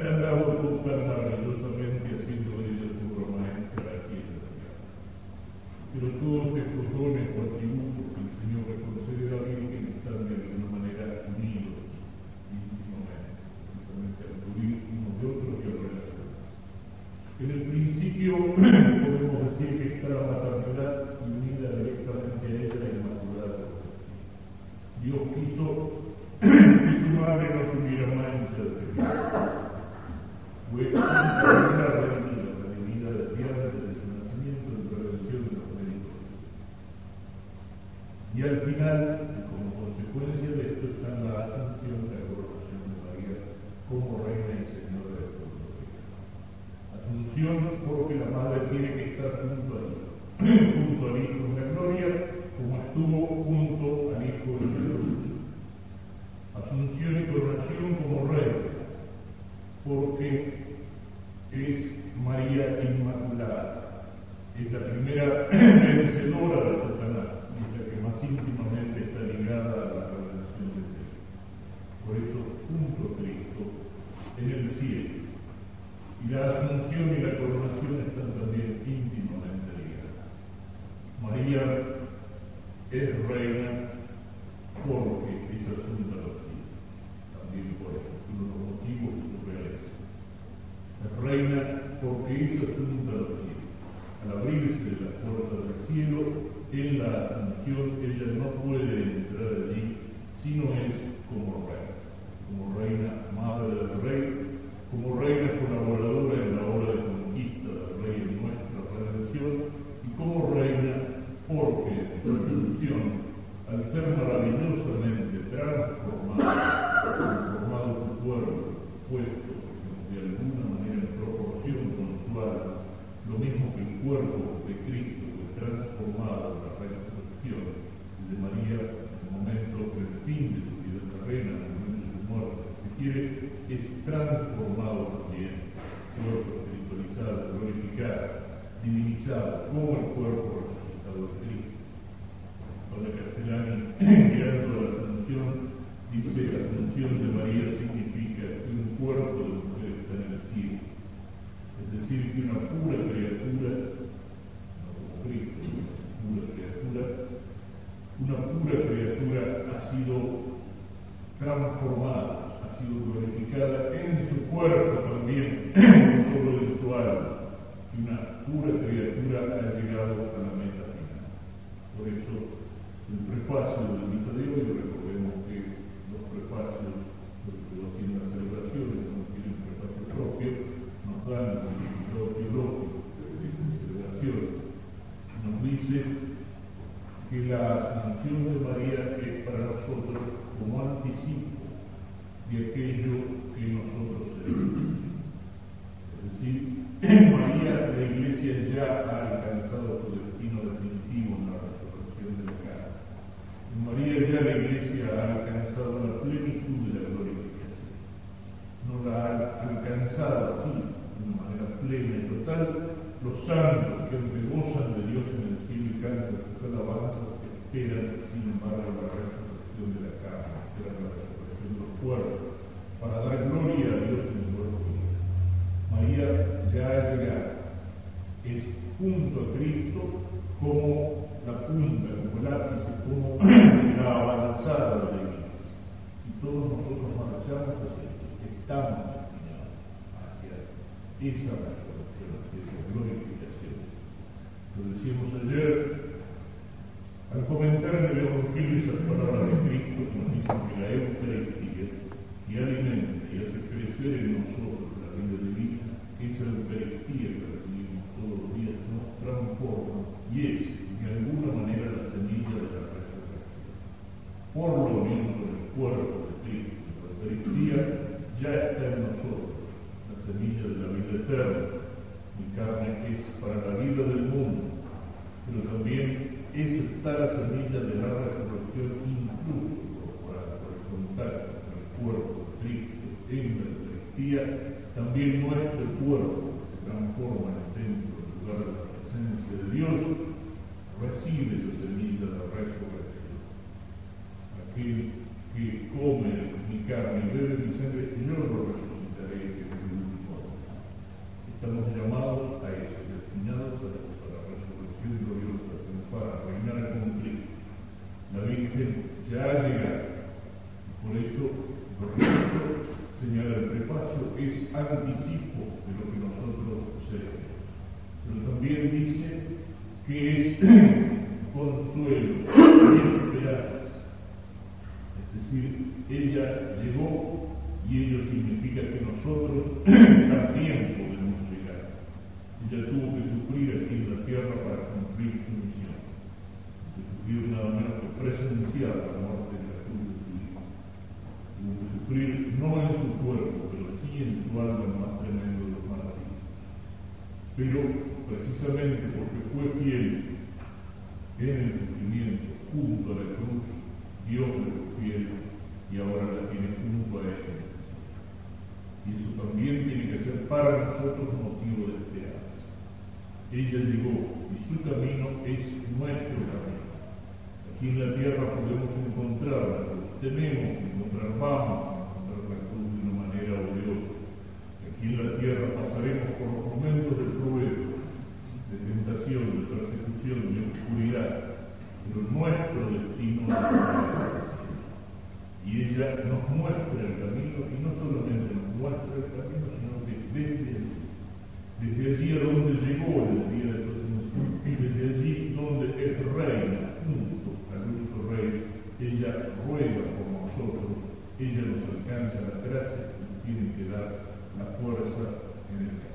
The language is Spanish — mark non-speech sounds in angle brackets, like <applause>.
andavo tutta meravigliosamente a sindrome del tuo romanzo alla chiesa. Il tuo secutone continuo che il Signore concederà l'iniziativa in una maniera mio, intima, justamente al turismo de otro que relación. En el principio podemos decir que está la maternidad unida directamente a ella inmaculada. Dios quiso <clears throat> que su madre no tuviera manchas de fue reina de prevención de los. Y al final, como consecuencia de esto, está la ascensión de la coronación de María como reina y señora de todo Asunción porque la madre tiene que estar junto a Dios, <clears throat> junto al Hijo en la gloria, como estuvo junto al Hijo en la luz. Asunción y coronación como reina, porque es María Inmaculada, es la primera vencedora de Satanás, y la que más íntimamente está ligada a la revelación de Dios. Por eso, junto a Cristo, en el cielo, y la asunción y la coronación están también íntimamente ligadas. Es reina porque es asunta a los también por los motivos de su realeza. Reina porque es asunta a cielos. Al abrirse las puertas del cielo, en la asunción ella no puede entrar allí, sino es como reina, como reina madre del rey como reina colaboradora en la obra de conquista del rey en nuestra redención y como reina porque la redención, al ser maravillosamente transformada, transformado su cuerpo, puesto de alguna manera en proporción con su alma, lo mismo que el cuerpo de Cristo fue transformado en la resurrección de María en el momento del fin de su vida terrena, en el momento de su muerte, si quiere, es transformado también, cuerpo espiritualizado, glorificado, divinizado, como el cuerpo resucitado de Cristo. Cuando Castellani, mirando la asunción, dice la asunción de María significa que un cuerpo de mujer está en el cielo. Es decir, que una pura criatura, no como Cristo, una pura criatura, una pura criatura ha sido transformada ha sido glorificada en su cuerpo también, <clears throat> no solo en su alma. Y una pura criatura ha llegado a la meta final. Por eso, el prefacio del día de hoy, recordemos que los prefacios, que lo hacen las celebraciones, no tienen prefacio propio, nos dan el significado teológico de esa celebración. Nos dice que la asunción de María es para nosotros como anticipo de aquello que nosotros tenemos. Es decir, María la Iglesia ya ha alcanzado su destino definitivo en la resurrección de la carne. María ya la Iglesia ha alcanzado la plenitud de la glorificación. No la ha alcanzado así, de una manera plena y total, los santos que gozan de Dios en el cielo y cantan sus alabanzas, esperan, sin embargo, la resurrección de la carne, esperan la resurrección de los cuerpos para dar gloria a Dios en el cuerpo María ya ha llegado, es junto a Cristo como la punta, como el ápice, como <clears throat> la avanzada de la iglesia. Y todos nosotros marchamos hacia estamos destinados hacia esa resurrección, hacia esa glorificación. Lo decíamos ayer, al comentar en el Evangelio esas palabras de Cristo que nos dicen que la Eucaristía y alimenta y hace crecer en nosotros la vida divina, esa Eucaristía que recibimos todos los días nos transforma y es, de alguna manera, la semilla de la resurrección. Por lo menos con el cuerpo de Cristo, la Eucaristía ya está en nosotros, la semilla de la vida eterna, mi carne es para la vida del mundo, pero también es está la semilla de la resurrección incluso incorporada por el contacto con el cuerpo de Cristo en la Eucaristía, también nuestro cuerpo que es consuelo y esperanza. Es decir, ella llegó y ello significa que nosotros <clears throat> también podemos llegar. Ella tuvo que pero precisamente porque fue fiel en el sufrimiento junto a la cruz, Dios le fue fiel y ahora la tiene junto a él. Y eso también tiene que ser para nosotros motivo de esperanza. Ella llegó y su camino es nuestro camino. Aquí en la tierra podemos encontrar la cruz, tenemos que encontrar, vamos nos muestra el camino y no solamente nos muestra el camino, sino que desde, desde allí a donde llegó el día de presunción y desde allí donde es reina, junto a nuestro rey, ella ruega por nosotros, ella nos alcanza la gracia que nos tiene que dar la fuerza en el camino.